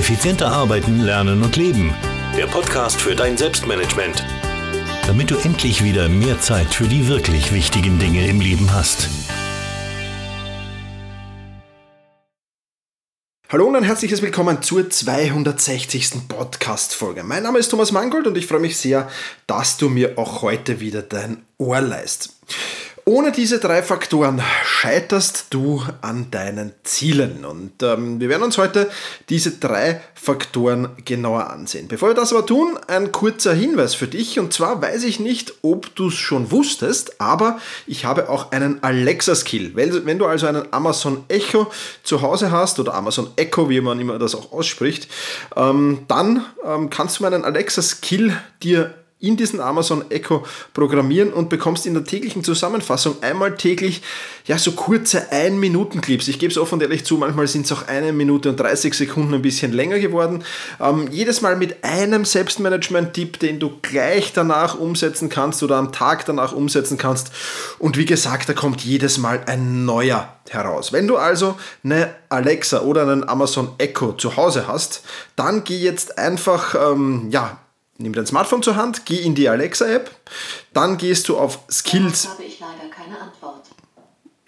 Effizienter arbeiten, lernen und leben. Der Podcast für dein Selbstmanagement. Damit du endlich wieder mehr Zeit für die wirklich wichtigen Dinge im Leben hast. Hallo und ein herzliches Willkommen zur 260. Podcast-Folge. Mein Name ist Thomas Mangold und ich freue mich sehr, dass du mir auch heute wieder dein Ohr leist. Ohne diese drei Faktoren scheiterst du an deinen Zielen. Und ähm, wir werden uns heute diese drei Faktoren genauer ansehen. Bevor wir das aber tun, ein kurzer Hinweis für dich. Und zwar weiß ich nicht, ob du es schon wusstest, aber ich habe auch einen Alexa-Skill. Wenn du also einen Amazon Echo zu Hause hast oder Amazon Echo, wie man immer das auch ausspricht, ähm, dann ähm, kannst du meinen Alexa-Skill dir in diesen Amazon Echo programmieren und bekommst in der täglichen Zusammenfassung einmal täglich ja so kurze 1-Minuten-Clips. Ich gebe es offen und ehrlich zu, manchmal sind es auch eine Minute und 30 Sekunden ein bisschen länger geworden. Ähm, jedes Mal mit einem Selbstmanagement-Tipp, den du gleich danach umsetzen kannst oder am Tag danach umsetzen kannst. Und wie gesagt, da kommt jedes Mal ein neuer heraus. Wenn du also eine Alexa oder einen Amazon Echo zu Hause hast, dann geh jetzt einfach ähm, ja, nimm dein Smartphone zur Hand, geh in die Alexa-App, dann gehst du auf Skills. Darauf habe ich leider keine Antwort.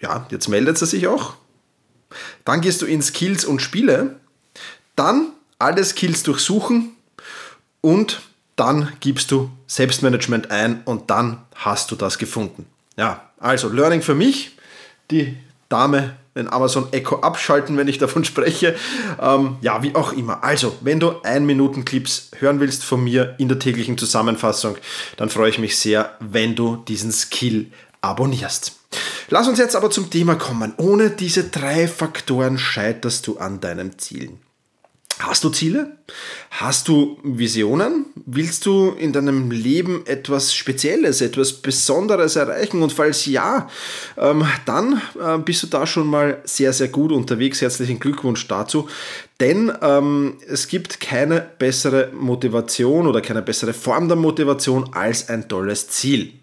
Ja, jetzt meldet sie sich auch. Dann gehst du in Skills und Spiele, dann alle Skills durchsuchen und dann gibst du Selbstmanagement ein und dann hast du das gefunden. Ja, also Learning für mich, die Dame den Amazon Echo abschalten, wenn ich davon spreche. Ähm, ja, wie auch immer. Also, wenn du 1-Minuten-Clips hören willst von mir in der täglichen Zusammenfassung, dann freue ich mich sehr, wenn du diesen Skill abonnierst. Lass uns jetzt aber zum Thema kommen. Ohne diese drei Faktoren scheiterst du an deinen Zielen. Hast du Ziele? Hast du Visionen? Willst du in deinem Leben etwas Spezielles, etwas Besonderes erreichen? Und falls ja, ähm, dann äh, bist du da schon mal sehr, sehr gut unterwegs. Herzlichen Glückwunsch dazu. Denn ähm, es gibt keine bessere Motivation oder keine bessere Form der Motivation als ein tolles Ziel.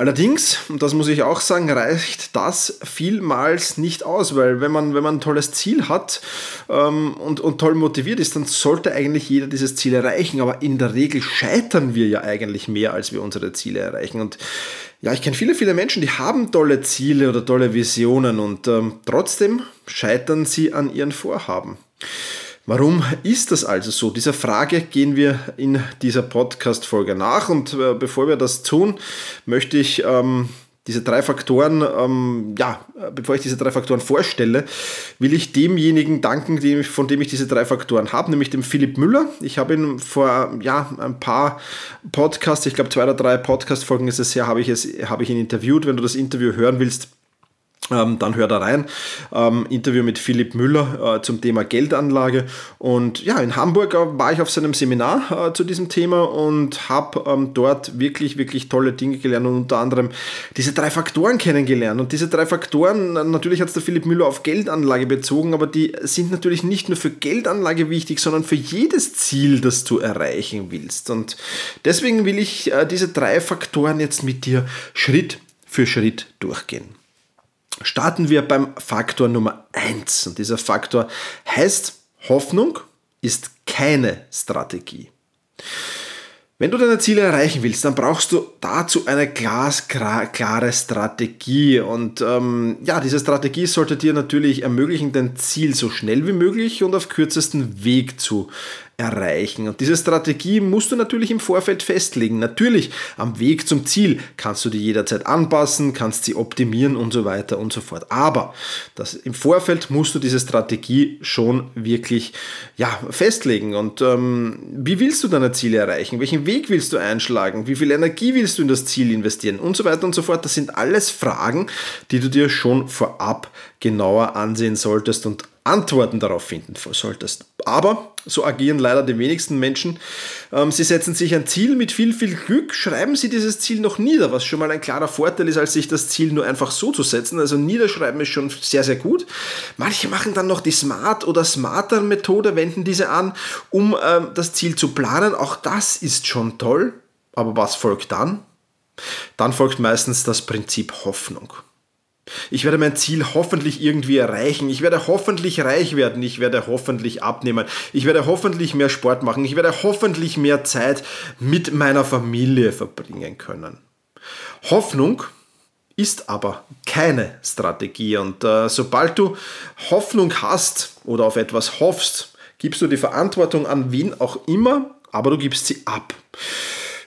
Allerdings, und das muss ich auch sagen, reicht das vielmals nicht aus, weil wenn man, wenn man ein tolles Ziel hat ähm, und, und toll motiviert ist, dann sollte eigentlich jeder dieses Ziel erreichen. Aber in der Regel scheitern wir ja eigentlich mehr, als wir unsere Ziele erreichen. Und ja, ich kenne viele, viele Menschen, die haben tolle Ziele oder tolle Visionen und ähm, trotzdem scheitern sie an ihren Vorhaben. Warum ist das also so? Dieser Frage gehen wir in dieser Podcast-Folge nach und äh, bevor wir das tun, möchte ich ähm, diese drei Faktoren, ähm, ja, bevor ich diese drei Faktoren vorstelle, will ich demjenigen danken, dem, von dem ich diese drei Faktoren habe, nämlich dem Philipp Müller. Ich habe ihn vor ja, ein paar Podcasts, ich glaube zwei oder drei Podcast-Folgen ist es her, habe ich, es, habe ich ihn interviewt. Wenn du das Interview hören willst, dann hör da rein. Ähm, Interview mit Philipp Müller äh, zum Thema Geldanlage. Und ja, in Hamburg äh, war ich auf seinem Seminar äh, zu diesem Thema und habe ähm, dort wirklich, wirklich tolle Dinge gelernt und unter anderem diese drei Faktoren kennengelernt. Und diese drei Faktoren, natürlich hat es der Philipp Müller auf Geldanlage bezogen, aber die sind natürlich nicht nur für Geldanlage wichtig, sondern für jedes Ziel, das du erreichen willst. Und deswegen will ich diese drei Faktoren jetzt mit dir Schritt für Schritt durchgehen. Starten wir beim Faktor Nummer 1. Und dieser Faktor heißt, Hoffnung ist keine Strategie. Wenn du deine Ziele erreichen willst, dann brauchst du dazu eine glasklare Strategie. Und ähm, ja, diese Strategie sollte dir natürlich ermöglichen, dein Ziel so schnell wie möglich und auf kürzesten Weg zu erreichen. Und diese Strategie musst du natürlich im Vorfeld festlegen. Natürlich, am Weg zum Ziel kannst du die jederzeit anpassen, kannst sie optimieren und so weiter und so fort. Aber das, im Vorfeld musst du diese Strategie schon wirklich ja, festlegen. Und ähm, wie willst du deine Ziele erreichen? Welchen Weg willst du einschlagen? Wie viel Energie willst du in das Ziel investieren? Und so weiter und so fort. Das sind alles Fragen, die du dir schon vorab genauer ansehen solltest und Antworten darauf finden solltest. Aber so agieren leider die wenigsten Menschen. Ähm, sie setzen sich ein Ziel mit viel, viel Glück, schreiben sie dieses Ziel noch nieder, was schon mal ein klarer Vorteil ist, als sich das Ziel nur einfach so zu setzen. Also niederschreiben ist schon sehr, sehr gut. Manche machen dann noch die Smart- oder Smarter-Methode, wenden diese an, um ähm, das Ziel zu planen. Auch das ist schon toll. Aber was folgt dann? Dann folgt meistens das Prinzip Hoffnung. Ich werde mein Ziel hoffentlich irgendwie erreichen. Ich werde hoffentlich reich werden. Ich werde hoffentlich abnehmen. Ich werde hoffentlich mehr Sport machen. Ich werde hoffentlich mehr Zeit mit meiner Familie verbringen können. Hoffnung ist aber keine Strategie. Und äh, sobald du Hoffnung hast oder auf etwas hoffst, gibst du die Verantwortung an wen auch immer, aber du gibst sie ab.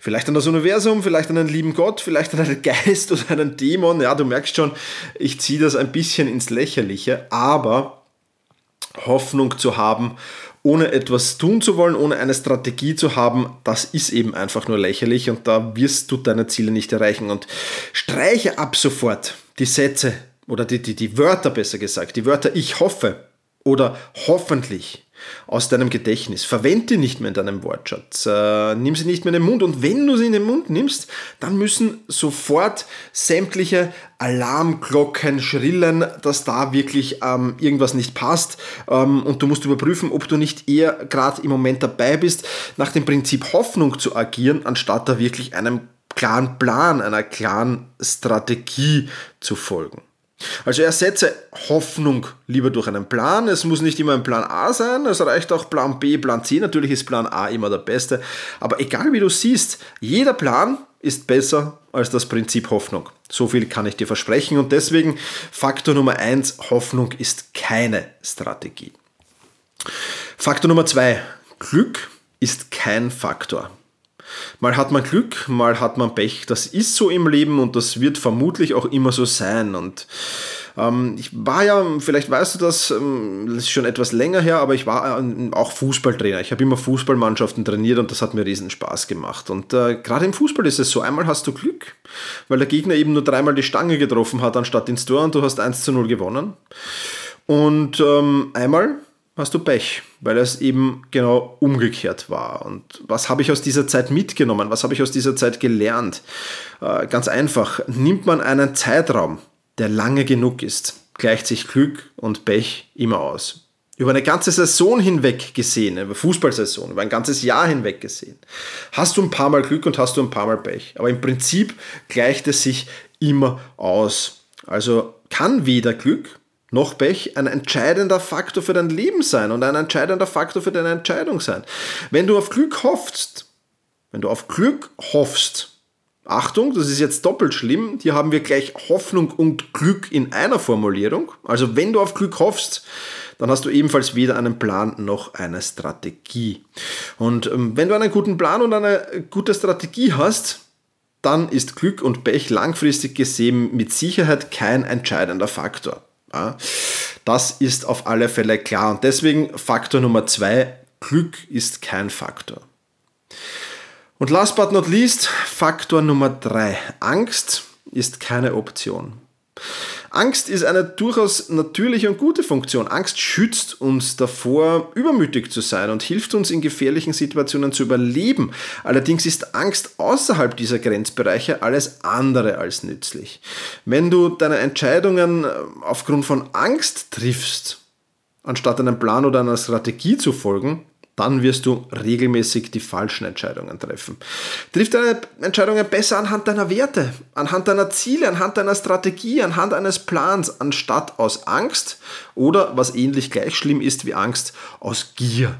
Vielleicht an das Universum, vielleicht an einen lieben Gott, vielleicht an einen Geist oder einen Dämon. Ja, du merkst schon, ich ziehe das ein bisschen ins Lächerliche, aber Hoffnung zu haben, ohne etwas tun zu wollen, ohne eine Strategie zu haben, das ist eben einfach nur lächerlich und da wirst du deine Ziele nicht erreichen. Und streiche ab sofort die Sätze oder die, die, die Wörter besser gesagt, die Wörter ich hoffe oder hoffentlich aus deinem Gedächtnis. Verwende die nicht mehr in deinem Wortschatz. Äh, nimm sie nicht mehr in den Mund. Und wenn du sie in den Mund nimmst, dann müssen sofort sämtliche Alarmglocken schrillen, dass da wirklich ähm, irgendwas nicht passt. Ähm, und du musst überprüfen, ob du nicht eher gerade im Moment dabei bist, nach dem Prinzip Hoffnung zu agieren, anstatt da wirklich einem klaren Plan, einer klaren Strategie zu folgen. Also ersetze Hoffnung lieber durch einen Plan. Es muss nicht immer ein Plan A sein, es reicht auch Plan B, Plan C. Natürlich ist Plan A immer der beste. Aber egal wie du siehst, jeder Plan ist besser als das Prinzip Hoffnung. So viel kann ich dir versprechen. Und deswegen Faktor Nummer eins: Hoffnung ist keine Strategie. Faktor Nummer zwei: Glück ist kein Faktor. Mal hat man Glück, mal hat man Pech. Das ist so im Leben und das wird vermutlich auch immer so sein. Und ähm, ich war ja, vielleicht weißt du das, ähm, das ist schon etwas länger her, aber ich war äh, auch Fußballtrainer. Ich habe immer Fußballmannschaften trainiert und das hat mir riesen Spaß gemacht. Und äh, gerade im Fußball ist es so, einmal hast du Glück, weil der Gegner eben nur dreimal die Stange getroffen hat anstatt ins Tor und du hast 1 zu 0 gewonnen. Und ähm, einmal hast du Pech, weil es eben genau umgekehrt war. Und was habe ich aus dieser Zeit mitgenommen? Was habe ich aus dieser Zeit gelernt? Äh, ganz einfach, nimmt man einen Zeitraum, der lange genug ist, gleicht sich Glück und Pech immer aus. Über eine ganze Saison hinweg gesehen, über Fußballsaison, über ein ganzes Jahr hinweg gesehen, hast du ein paar Mal Glück und hast du ein paar Mal Pech. Aber im Prinzip gleicht es sich immer aus. Also kann weder Glück noch Pech ein entscheidender Faktor für dein Leben sein und ein entscheidender Faktor für deine Entscheidung sein. Wenn du auf Glück hoffst, wenn du auf Glück hoffst, Achtung, das ist jetzt doppelt schlimm, hier haben wir gleich Hoffnung und Glück in einer Formulierung. Also wenn du auf Glück hoffst, dann hast du ebenfalls weder einen Plan noch eine Strategie. Und ähm, wenn du einen guten Plan und eine gute Strategie hast, dann ist Glück und Pech langfristig gesehen mit Sicherheit kein entscheidender Faktor. Das ist auf alle Fälle klar. Und deswegen Faktor Nummer zwei, Glück ist kein Faktor. Und last but not least, Faktor Nummer drei, Angst ist keine Option. Angst ist eine durchaus natürliche und gute Funktion. Angst schützt uns davor, übermütig zu sein und hilft uns in gefährlichen Situationen zu überleben. Allerdings ist Angst außerhalb dieser Grenzbereiche alles andere als nützlich. Wenn du deine Entscheidungen äh, aufgrund von Angst triffst, anstatt einem Plan oder einer Strategie zu folgen, dann wirst du regelmäßig die falschen Entscheidungen treffen. Triff deine Entscheidungen besser anhand deiner Werte, anhand deiner Ziele, anhand deiner Strategie, anhand eines Plans, anstatt aus Angst oder, was ähnlich gleich schlimm ist wie Angst, aus Gier.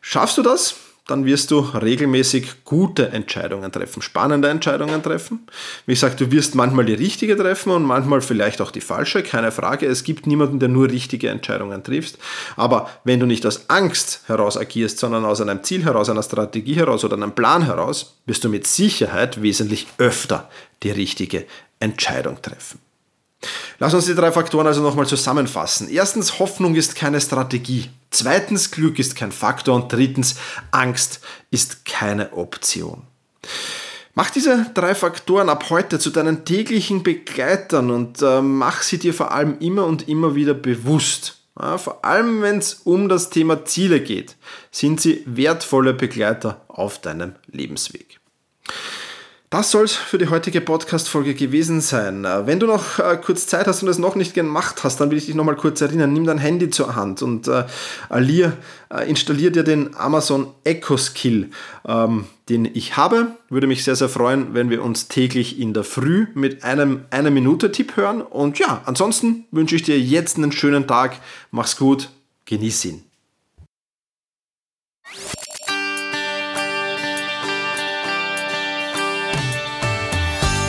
Schaffst du das? Dann wirst du regelmäßig gute Entscheidungen treffen, spannende Entscheidungen treffen. Wie gesagt, du wirst manchmal die richtige treffen und manchmal vielleicht auch die falsche, keine Frage. Es gibt niemanden, der nur richtige Entscheidungen trifft. Aber wenn du nicht aus Angst heraus agierst, sondern aus einem Ziel heraus, einer Strategie heraus oder einem Plan heraus, wirst du mit Sicherheit wesentlich öfter die richtige Entscheidung treffen. Lass uns die drei Faktoren also nochmal zusammenfassen. Erstens, Hoffnung ist keine Strategie. Zweitens, Glück ist kein Faktor. Und drittens, Angst ist keine Option. Mach diese drei Faktoren ab heute zu deinen täglichen Begleitern und äh, mach sie dir vor allem immer und immer wieder bewusst. Ja, vor allem wenn es um das Thema Ziele geht, sind sie wertvolle Begleiter auf deinem Lebensweg. Das soll es für die heutige Podcast-Folge gewesen sein. Äh, wenn du noch äh, kurz Zeit hast und es noch nicht gemacht hast, dann will ich dich noch mal kurz erinnern. Nimm dein Handy zur Hand und äh, Alir äh, installier dir den Amazon Echo Skill, ähm, den ich habe. Würde mich sehr, sehr freuen, wenn wir uns täglich in der Früh mit einem eine Minute Tipp hören. Und ja, ansonsten wünsche ich dir jetzt einen schönen Tag. Mach's gut, genieß ihn.